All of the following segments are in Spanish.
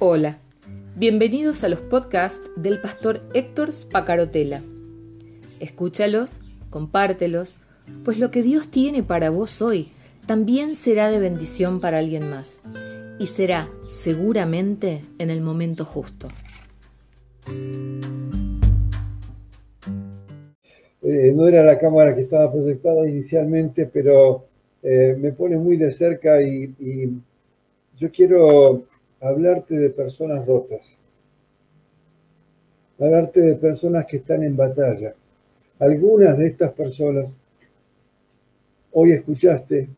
Hola, bienvenidos a los podcasts del pastor Héctor Spacarotela. Escúchalos, compártelos, pues lo que Dios tiene para vos hoy también será de bendición para alguien más y será seguramente en el momento justo. Eh, no era la cámara que estaba proyectada inicialmente, pero eh, me pone muy de cerca y, y yo quiero hablarte de personas rotas, hablarte de personas que están en batalla. Algunas de estas personas, hoy escuchaste,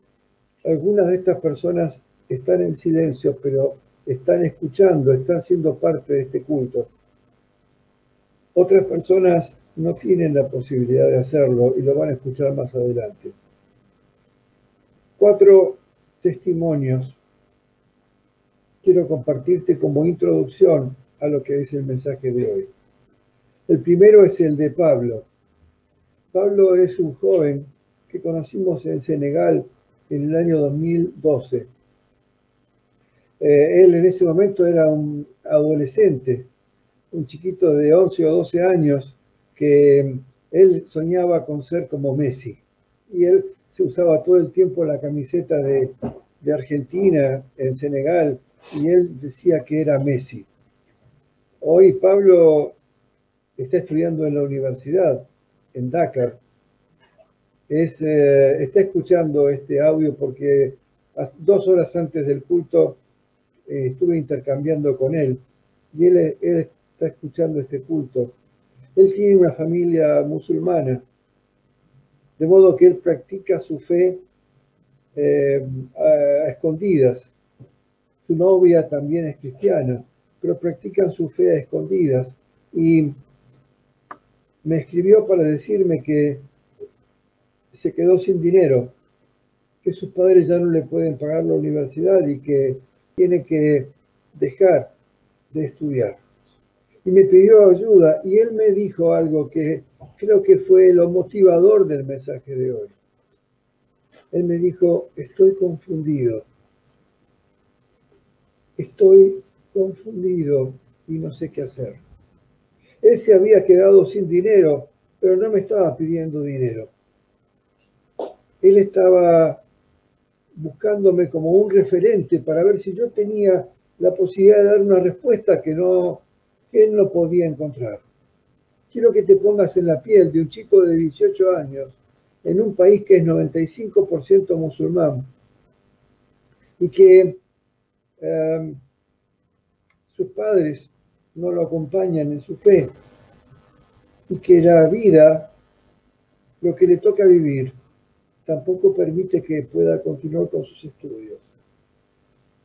algunas de estas personas están en silencio, pero están escuchando, están siendo parte de este culto. Otras personas no tienen la posibilidad de hacerlo y lo van a escuchar más adelante. Cuatro testimonios quiero compartirte como introducción a lo que es el mensaje de hoy. El primero es el de Pablo. Pablo es un joven que conocimos en Senegal en el año 2012. Eh, él en ese momento era un adolescente, un chiquito de 11 o 12 años que él soñaba con ser como Messi. Y él se usaba todo el tiempo la camiseta de, de Argentina en Senegal y él decía que era Messi. Hoy Pablo está estudiando en la universidad, en Dakar. Es, eh, está escuchando este audio porque dos horas antes del culto eh, estuve intercambiando con él y él, está escuchando este culto. Él tiene una familia musulmana, de modo que él practica su fe eh, a escondidas su novia también es cristiana, pero practican su fe a escondidas. Y me escribió para decirme que se quedó sin dinero, que sus padres ya no le pueden pagar la universidad y que tiene que dejar de estudiar. Y me pidió ayuda y él me dijo algo que creo que fue lo motivador del mensaje de hoy. Él me dijo, estoy confundido estoy confundido y no sé qué hacer. Él se había quedado sin dinero, pero no me estaba pidiendo dinero. Él estaba buscándome como un referente para ver si yo tenía la posibilidad de dar una respuesta que, no, que él no podía encontrar. Quiero que te pongas en la piel de un chico de 18 años en un país que es 95% musulmán y que Em, sus padres no lo acompañan en su fe y que la vida, lo que le toca vivir, tampoco permite que pueda continuar con sus estudios.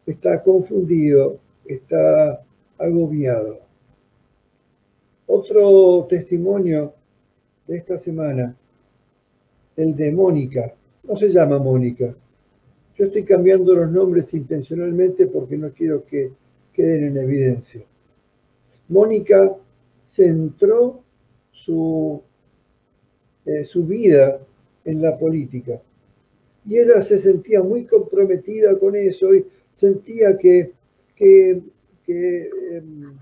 Está confundido, está agobiado. Otro testimonio de esta semana, el de Mónica. No se llama Mónica, yo estoy cambiando los nombres intencionalmente porque no quiero que queden en evidencia. Mónica centró su, eh, su vida en la política. Y ella se sentía muy comprometida con eso y sentía que, que, em,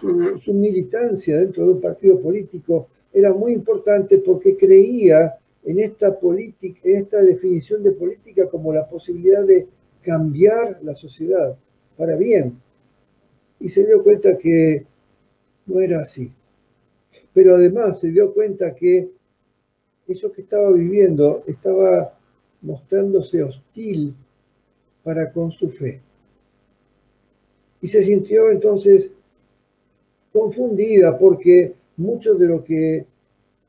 su, su militancia dentro de un partido político era muy importante porque creía en esta política, esta definición de política como la posibilidad de cambiar la sociedad para bien. Y se dio cuenta que no era así. Pero además se dio cuenta que eso que estaba viviendo estaba mostrándose hostil para con su fe. Y se sintió entonces confundida porque mucho de lo que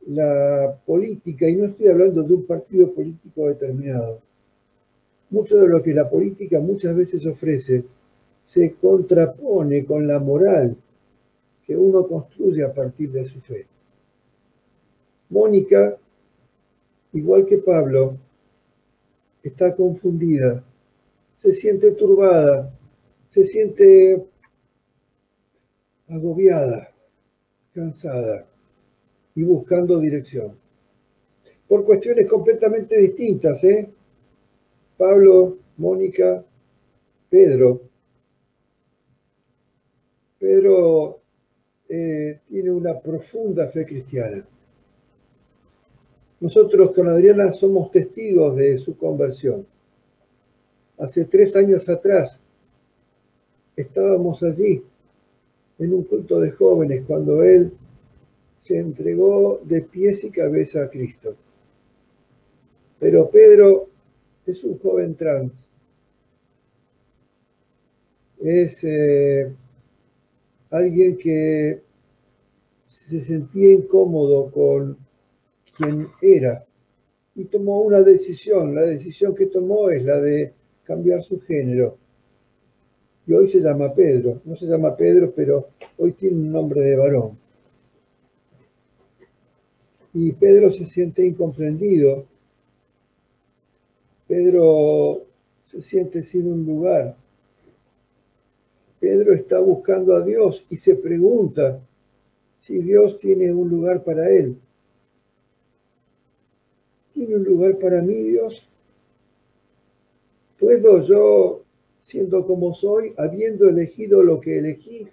la política, y no estoy hablando de un partido político determinado, mucho de lo que la política muchas veces ofrece se contrapone con la moral que uno construye a partir de su fe. Mónica, igual que Pablo, está confundida, se siente turbada, se siente agobiada, cansada y buscando dirección. Por cuestiones completamente distintas, ¿eh? Pablo, Mónica, Pedro. Pedro eh, tiene una profunda fe cristiana. Nosotros con Adriana somos testigos de su conversión. Hace tres años atrás estábamos allí en un culto de jóvenes cuando él se entregó de pies y cabeza a Cristo. Pero Pedro es un joven trans. Es eh, alguien que se sentía incómodo con quien era y tomó una decisión. La decisión que tomó es la de cambiar su género. Y hoy se llama Pedro. No se llama Pedro, pero hoy tiene un nombre de varón. Y Pedro se siente incomprendido. Pedro se siente sin un lugar. Pedro está buscando a Dios y se pregunta si Dios tiene un lugar para él. ¿Tiene un lugar para mí Dios? ¿Puedo yo, siendo como soy, habiendo elegido lo que elegí,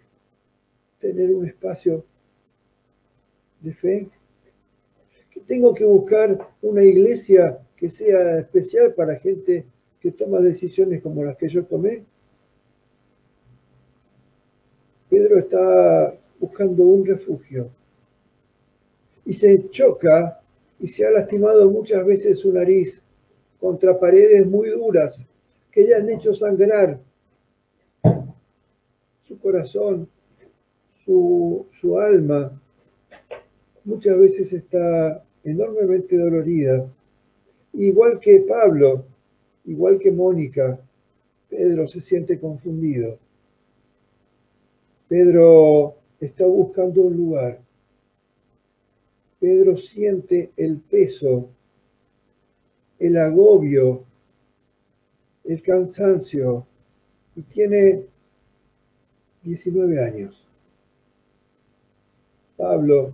tener un espacio de fe? ¿Que tengo que buscar una iglesia que sea especial para gente que toma decisiones como las que yo tomé? Pedro está buscando un refugio y se choca y se ha lastimado muchas veces su nariz contra paredes muy duras que le han hecho sangrar su corazón, su, su alma. Muchas veces está enormemente dolorida. Igual que Pablo, igual que Mónica, Pedro se siente confundido. Pedro está buscando un lugar. Pedro siente el peso, el agobio el cansancio y tiene 19 años. Pablo,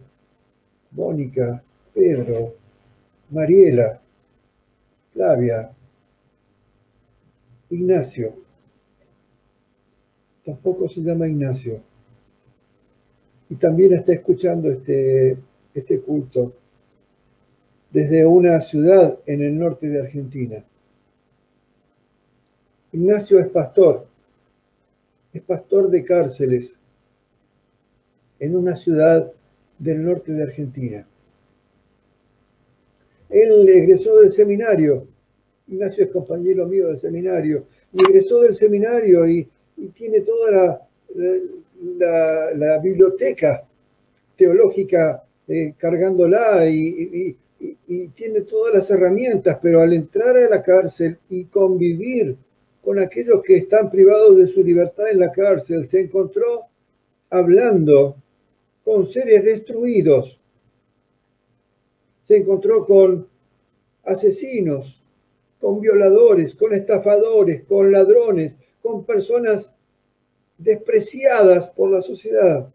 Mónica, Pedro, Mariela, Flavia, Ignacio. Tampoco se llama Ignacio. Y también está escuchando este, este culto desde una ciudad en el norte de Argentina. Ignacio es pastor, es pastor de cárceles en una ciudad del norte de Argentina. Él egresó del seminario, Ignacio es compañero mío del seminario, y egresó del seminario y, tiene toda la, biblioteca teológica eh, cargándola y, y tiene todas las herramientas, pero al entrar a la cárcel y convivir con aquellos que están privados de su libertad en la cárcel. Se encontró hablando con seres destruidos. Se encontró con asesinos, con violadores, con estafadores, con ladrones, con personas despreciadas por la sociedad.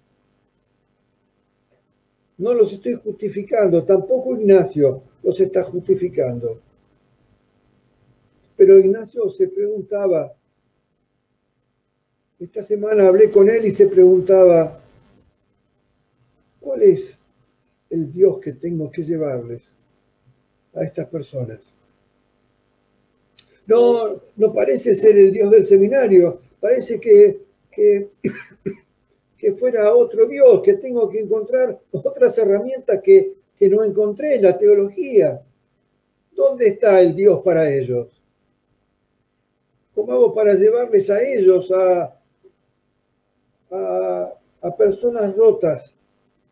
No los estoy justificando, tampoco Ignacio los está justificando. Pero Ignacio se preguntaba, esta semana hablé con él y se preguntaba, ¿cuál es el Dios que tengo que llevarles a estas personas? No, no parece ser el Dios del seminario, parece que, que, fuera otro Dios, que tengo que encontrar otras herramientas que, que no encontré en la teología. ¿Dónde está el Dios para ellos? ¿Cómo hago para llevarles a ellos, a, a, personas rotas,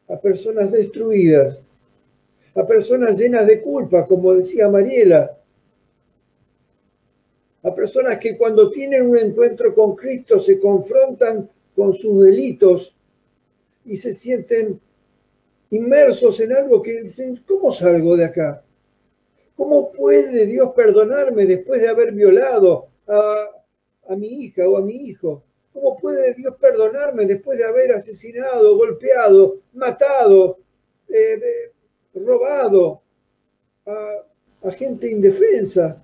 a personas destruidas, a personas llenas de culpa, como decía Mariela, a personas que cuando tienen un encuentro con Cristo se confrontan con sus delitos y se sienten inmersos en algo que dicen, ¿cómo salgo de acá? ¿Cómo puede Dios perdonarme después de haber violado, a, mi hija o a mi hijo? ¿Cómo puede Dios perdonarme después de haber asesinado, golpeado, matado, eh, robado a, a gente indefensa?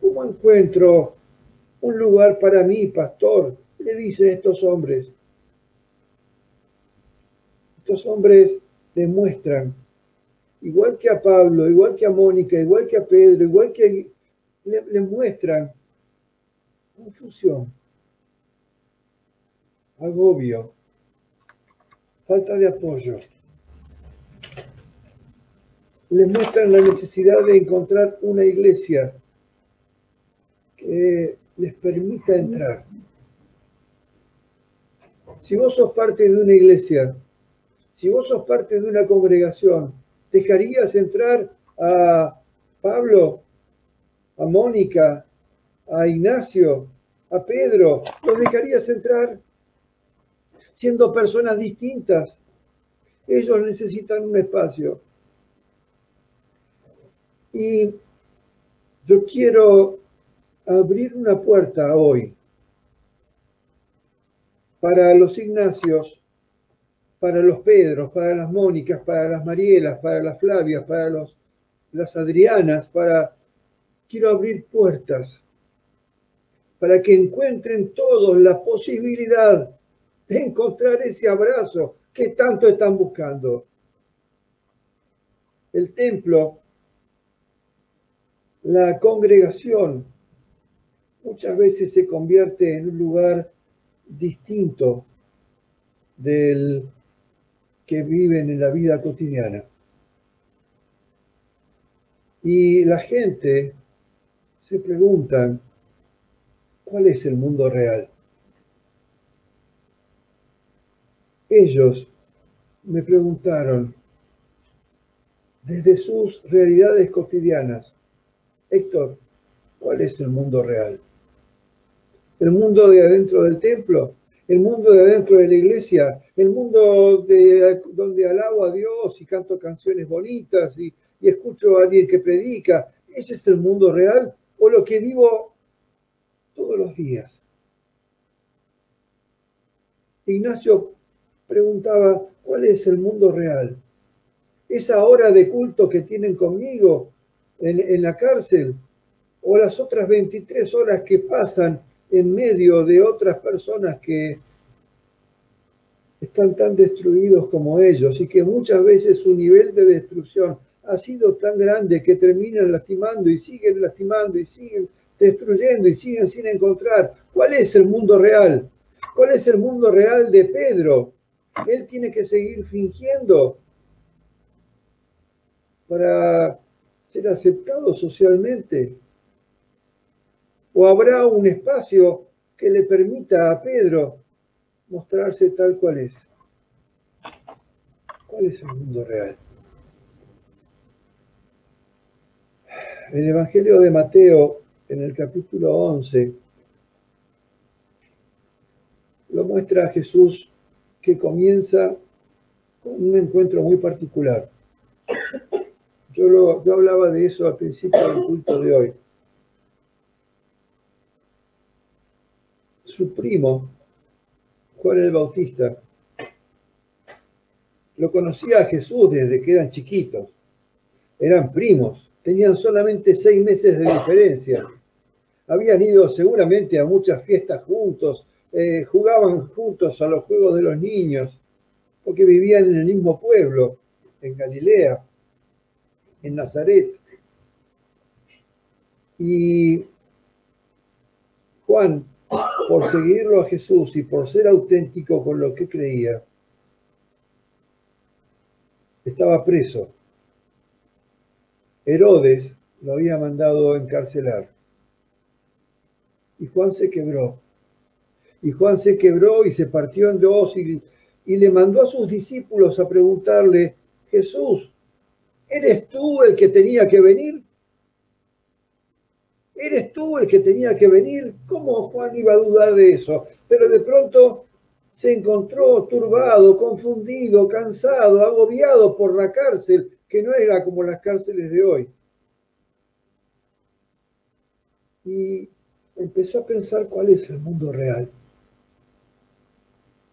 ¿Cómo encuentro un lugar para mí, pastor? le dicen estos hombres? Estos hombres demuestran, igual que a Pablo, igual que a Mónica, igual que a Pedro, igual que le, le muestran confusión, agobio, falta de apoyo. Le muestran la necesidad de encontrar una iglesia que les permita entrar. Si vos sos parte de una iglesia, si vos sos parte de una congregación, ¿dejarías entrar a Pablo, a Mónica, a Ignacio, a Pedro? ¿Los dejarías entrar? Siendo personas distintas. Ellos necesitan un espacio. Y yo quiero abrir una puerta hoy para los Ignacios, para los Pedros, para las Mónicas, para las Marielas, para las Flavias, para los, las Adrianas, para... Quiero abrir puertas para que encuentren todos la posibilidad de encontrar ese abrazo que tanto están buscando. El templo, la congregación, muchas veces se convierte en un lugar distinto del que viven en la vida cotidiana. Y la gente se pregunta, ¿cuál es el mundo real? Ellos me preguntaron desde sus realidades cotidianas, Héctor, ¿cuál es el mundo real? el mundo de adentro del templo, el mundo de adentro de la iglesia, el mundo de, donde alabo a Dios y canto canciones bonitas y, y escucho a alguien que predica. ¿Ese es el mundo real o lo que vivo todos los días? Ignacio preguntaba, ¿cuál es el mundo real? ¿Esa hora de culto que tienen conmigo en, en la cárcel? ¿O las otras 23 horas que pasan en medio de otras personas que están tan destruidos como ellos y que muchas veces su nivel de destrucción ha sido tan grande que terminan lastimando y siguen lastimando y siguen destruyendo y siguen sin encontrar. ¿Cuál es el mundo real? ¿Cuál es el mundo real de Pedro? Él tiene que seguir fingiendo para ser aceptado socialmente. ¿O habrá un espacio que le permita a Pedro mostrarse tal cual es? ¿Cuál es el mundo real? El Evangelio de Mateo, en el capítulo 11, lo muestra a Jesús que comienza con un encuentro muy particular. Yo, yo hablaba de eso al principio del culto de hoy. su primo, Juan el Bautista, lo conocía a Jesús desde que eran chiquitos. Eran primos, tenían solamente seis meses de diferencia. Habían ido seguramente a muchas fiestas juntos, eh, jugaban juntos a los juegos de los niños, porque vivían en el mismo pueblo, en Galilea, en Nazaret. Y Juan por seguirlo a Jesús y por ser auténtico con lo que creía, estaba preso. Herodes lo había mandado encarcelar. Y Juan se quebró. Y Juan se quebró y se partió en dos y, y le mandó a sus discípulos a preguntarle, Jesús, ¿eres tú el que tenía que venir? ¿Eres tú el que tenía que venir? ¿Cómo Juan iba a dudar de eso? Pero de pronto se encontró turbado, confundido, cansado, agobiado por la cárcel, que no era como las cárceles de hoy. Y empezó a pensar cuál es el mundo real.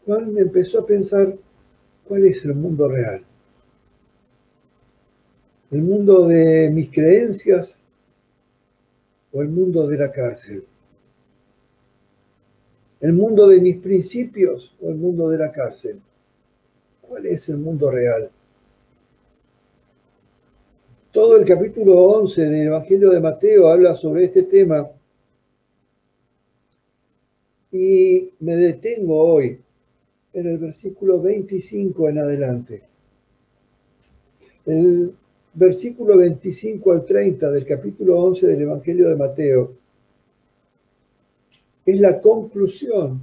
Juan empezó a pensar cuál es el mundo real. El mundo de mis creencias, o el mundo de la cárcel. ¿El mundo de mis principios o el mundo de la cárcel? ¿Cuál es el mundo real? Todo el capítulo 11 del Evangelio de Mateo habla sobre este tema y me detengo hoy en el versículo 25 en adelante. El versículo 25 al 30 del capítulo 11 del Evangelio de Mateo es la conclusión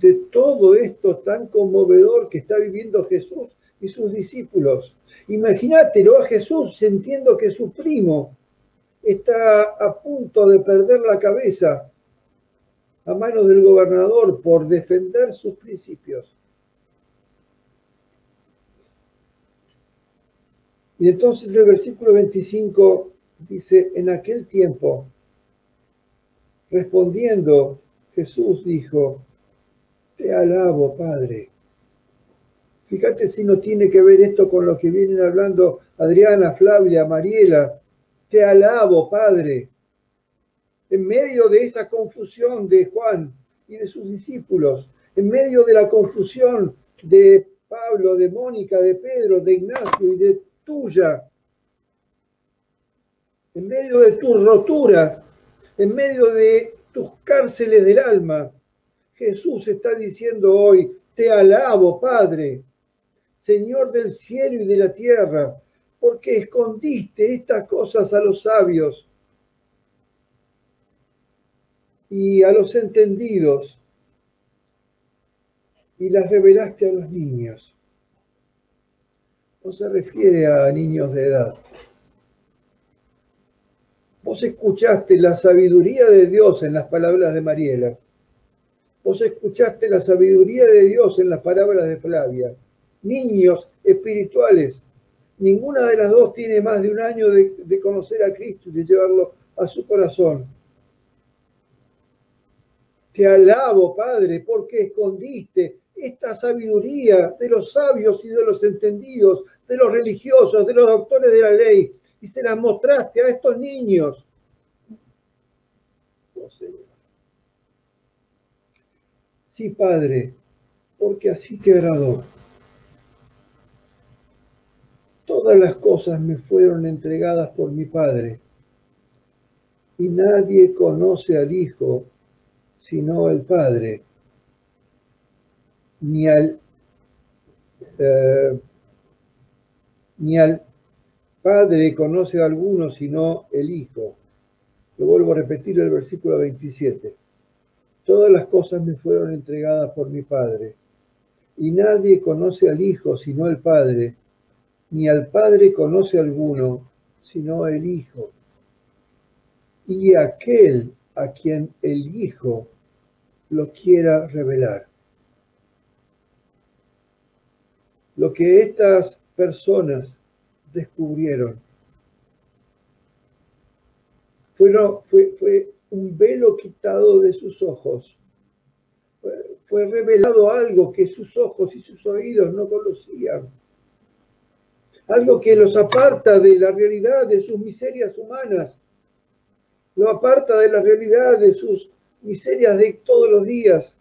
de todo esto tan conmovedor que está viviendo Jesús y sus discípulos. Imagínatelo a Jesús sintiendo que su primo está a punto de perder la cabeza a manos del gobernador por defender sus principios. Y entonces el versículo 25 dice, en aquel tiempo, respondiendo, Jesús dijo, te alabo, Padre. Fíjate si no tiene que ver esto con lo que vienen hablando Adriana, Flavia, Mariela. Te alabo, Padre. En medio de esa confusión de Juan y de sus discípulos, en medio de la confusión de Pablo, de Mónica, de Pedro, de Ignacio y de tuya, en medio de tu rotura, en medio de tus cárceles del alma. Jesús está diciendo hoy, te alabo, Padre, Señor del cielo y de la tierra, porque escondiste estas cosas a los sabios y a los entendidos y las revelaste a los niños no se refiere a niños de edad. Vos escuchaste la sabiduría de Dios en las palabras de Mariela. Vos escuchaste la sabiduría de Dios en las palabras de Flavia. Niños espirituales. Ninguna de las dos tiene más de un año de, conocer a Cristo y de llevarlo a su corazón. Te alabo, Padre, porque escondiste esta sabiduría de los sabios y de los entendidos de los religiosos, de los doctores de la ley, y se las mostraste a estos niños. Oh, sí, Padre, porque así te agradó. Todas las cosas me fueron entregadas por mi Padre, y nadie conoce al Hijo sino el Padre, ni al eh, ni al Padre conoce a alguno sino el Hijo. Lo vuelvo a repetir el versículo 27. Todas las cosas me fueron entregadas por mi Padre, y nadie conoce al Hijo sino el Padre, ni al Padre conoce a alguno sino el Hijo. Y aquel a quien el Hijo lo quiera revelar. Lo que estas personas descubrieron. Fue, fue, fue un velo quitado de sus ojos. Fue revelado algo que sus ojos y sus oídos no conocían. Algo que los aparta de la realidad de sus miserias humanas. Lo aparta de la realidad de sus miserias de todos los días.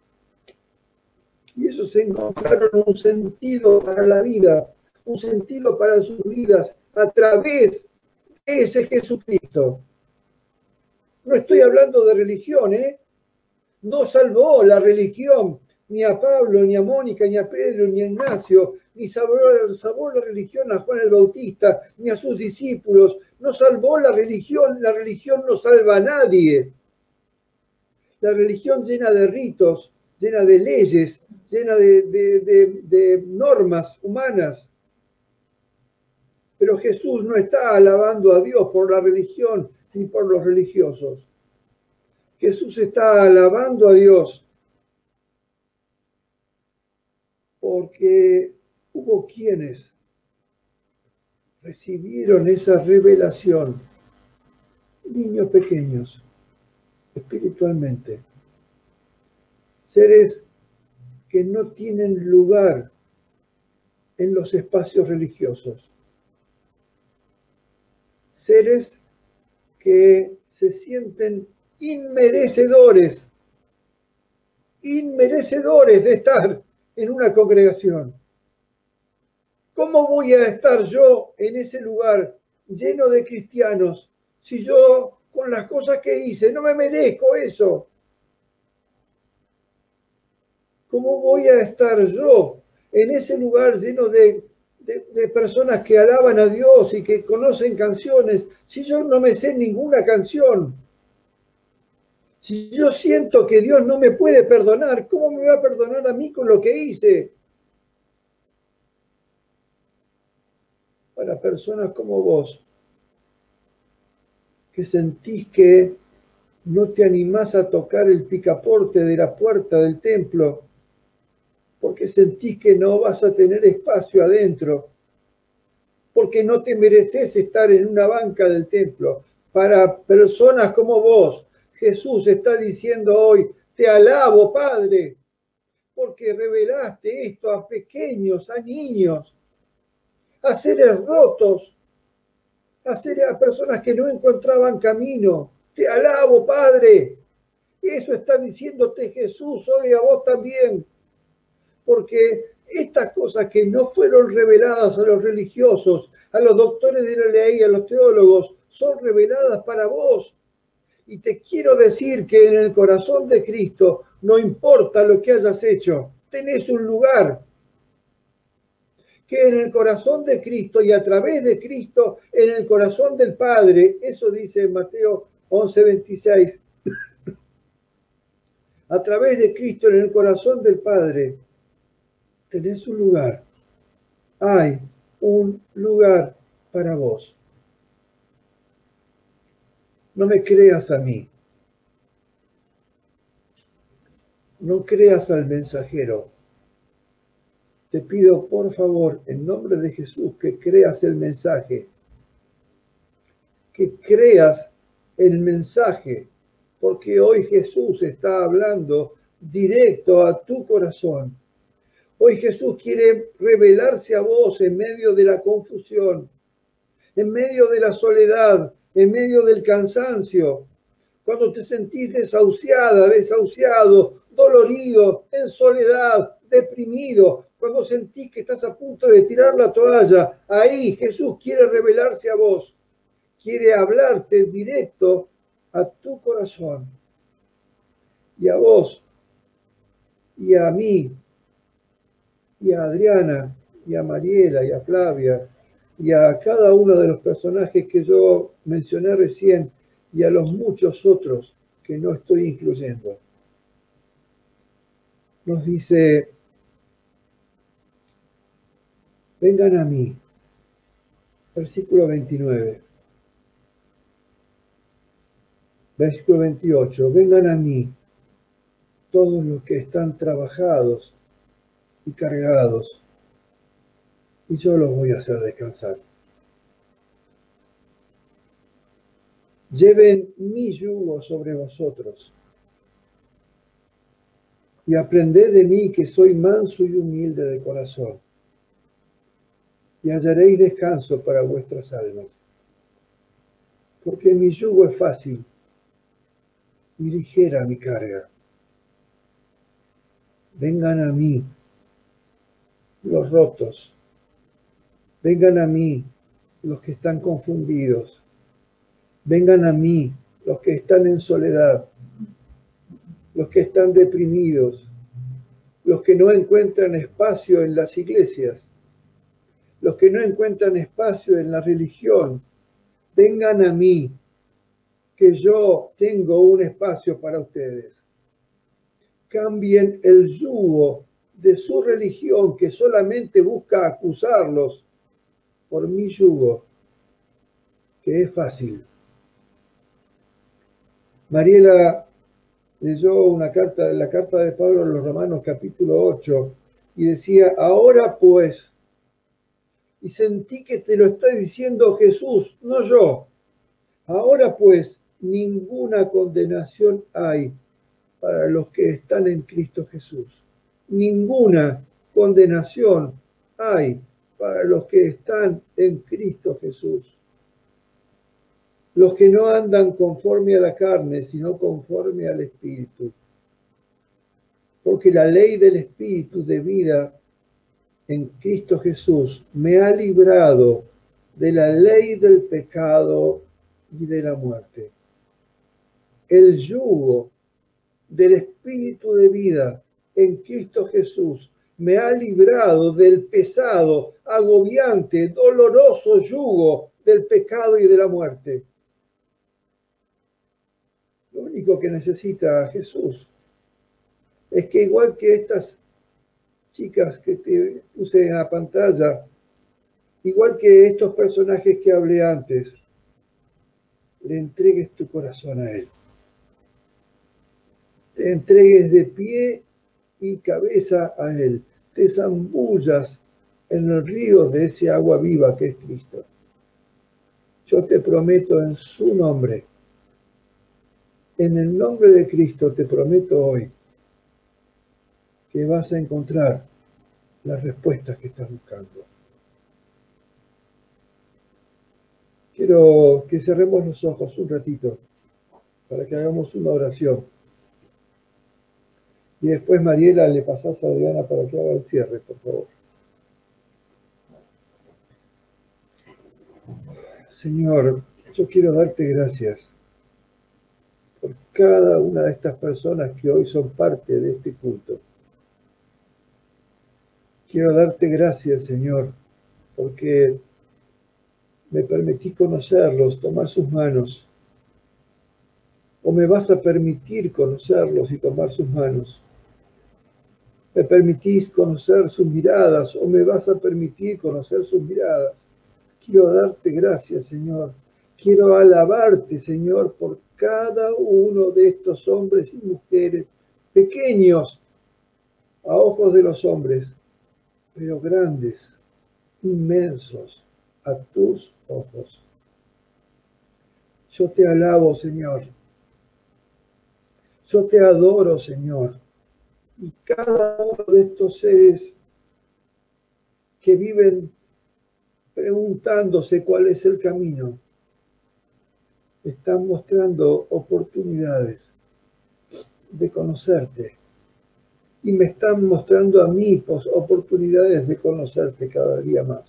Y se encontraron un sentido para la vida un sentido para sus vidas a través de ese Jesucristo. No estoy hablando de religión, ¿eh? No salvó la religión ni a Pablo, ni a Mónica, ni a Pedro, ni a Ignacio, ni salvó, salvó la religión a Juan el Bautista, ni a sus discípulos. No salvó la religión, la religión no salva a nadie. La religión llena de ritos, llena de leyes, llena de, de normas humanas, pero Jesús no está alabando a Dios por la religión ni por los religiosos. Jesús está alabando a Dios porque hubo quienes recibieron esa revelación, niños pequeños, espiritualmente, seres que no tienen lugar en los espacios religiosos seres que se sienten inmerecedores inmerecedores de estar en una congregación. ¿Cómo voy a estar yo en ese lugar lleno de cristianos si yo con las cosas que hice no me merezco eso? ¿Cómo voy a estar yo en ese lugar lleno de, personas que alaban a Dios y que conocen canciones si yo no me sé ninguna canción? Si yo siento que Dios no me puede perdonar, ¿cómo me va a perdonar a mí con lo que hice? Para personas como vos, que sentís que no te animás a tocar el picaporte de la puerta del templo, porque sentís que no vas a tener espacio adentro, porque no te mereces estar en una banca del templo. Para personas como vos, Jesús está diciendo hoy, te alabo, Padre, porque revelaste esto a pequeños, a niños, a seres rotos, a, personas que no encontraban camino. Te alabo, Padre. Eso está diciéndote Jesús hoy a vos también, porque estas cosas que no fueron reveladas a los religiosos, a los doctores de la ley, a los teólogos, son reveladas para vos y te quiero decir que en el corazón de Cristo no importa lo que hayas hecho, tenés un lugar. Que en el corazón de Cristo y a través de Cristo, en el corazón del Padre, eso dice Mateo 11:26, a través de Cristo en el corazón del Padre, tenés un lugar. Hay un lugar para vos. No me creas a mí. No creas al mensajero. Te pido, por favor, en nombre de Jesús, que creas el mensaje. Que creas el mensaje, porque hoy Jesús está hablando directo a tu corazón. Hoy Jesús quiere revelarse a vos en medio de la confusión, en medio de la soledad, en medio del cansancio, cuando te sentís desahuciada, desahuciado, dolorido, en soledad, deprimido, cuando sentís que estás a punto de tirar la toalla, ahí Jesús quiere revelarse a vos, quiere hablarte directo a tu corazón y a vos y a mí y a Adriana y a Mariela y a Flavia y a cada uno de los personajes que yo mencioné recién y a los muchos otros que no estoy incluyendo. Nos dice, vengan a mí, versículo 29. Versículo 28, vengan a mí todos los que están trabajados y cargados y yo los voy a hacer descansar. Lleven mi yugo sobre vosotros y aprended de mí que soy manso y humilde de corazón y hallaréis descanso para vuestras almas. Porque mi yugo es fácil y ligera mi carga. Vengan a mí los rotos Vengan a mí los que están confundidos. Vengan a mí los que están en soledad, los que están deprimidos, los que no encuentran espacio en las iglesias, los que no encuentran espacio en la religión. Vengan a mí, que yo tengo un espacio para ustedes. Cambien el yugo de su religión que solamente busca acusarlos por mi yugo, que es fácil. Mariela leyó una carta, la carta de Pablo a los Romanos capítulo 8 y decía, ahora pues, y sentí que te lo está diciendo Jesús, no yo, ahora pues ninguna condenación hay para los que están en Cristo Jesús. Ninguna condenación hay para los que están en Cristo Jesús. Los que no andan conforme a la carne, sino conforme al Espíritu. porque la ley del Espíritu de vida en Cristo Jesús me ha librado de la ley del pecado y de la muerte. El yugo del Espíritu de vida en Cristo Jesús me ha librado del pesado, agobiante, doloroso yugo del pecado y de la muerte. Lo único que necesita Jesús es que igual que estas chicas que te puse en la pantalla, igual que estos personajes que hablé antes, le entregues tu corazón a Él. Te entregues de pie y cabeza a Él. Te zambullas en los ríos de ese agua viva que es Cristo. Yo te prometo en su nombre, en el nombre de Cristo te prometo hoy que vas a encontrar las respuestas que estás buscando. Quiero que cerremos los ojos un ratito para que hagamos una oración. Y después, Mariela, le pasás a Adriana para que haga el cierre, por favor. Señor, yo quiero darte gracias por cada una de estas personas que hoy son parte de este culto. Quiero darte gracias, Señor, porque me permití conocerlos, tomar sus manos, o me vas a permitir conocerlos y tomar sus manos. Me permitís conocer sus miradas, o me vas a permitir conocer sus miradas. Quiero darte gracias, Señor. Quiero alabarte, Señor, por cada uno de estos hombres y mujeres pequeños a ojos de los hombres, pero grandes, inmensos a tus ojos. Yo te alabo, Señor. Yo te adoro, Señor. Y cada uno de estos seres que viven preguntándose cuál es el camino, están mostrando oportunidades de conocerte y me están mostrando a mí oportunidades de conocerte cada día más.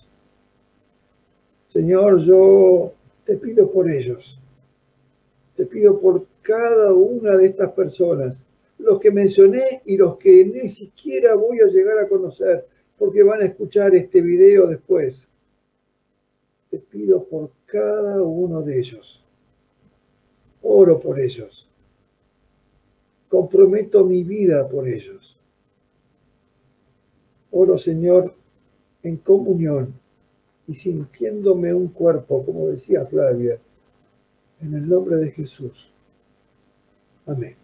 Señor, yo te pido por ellos, te pido por cada una de estas personas, los que mencioné y los que ni siquiera voy a llegar a conocer porque van a escuchar este video después. Te pido por cada uno de ellos. Oro por ellos. Comprometo mi vida por ellos. Oro, Señor, en comunión y sintiéndome un cuerpo, como decía Flavia, en el nombre de Jesús. Amén.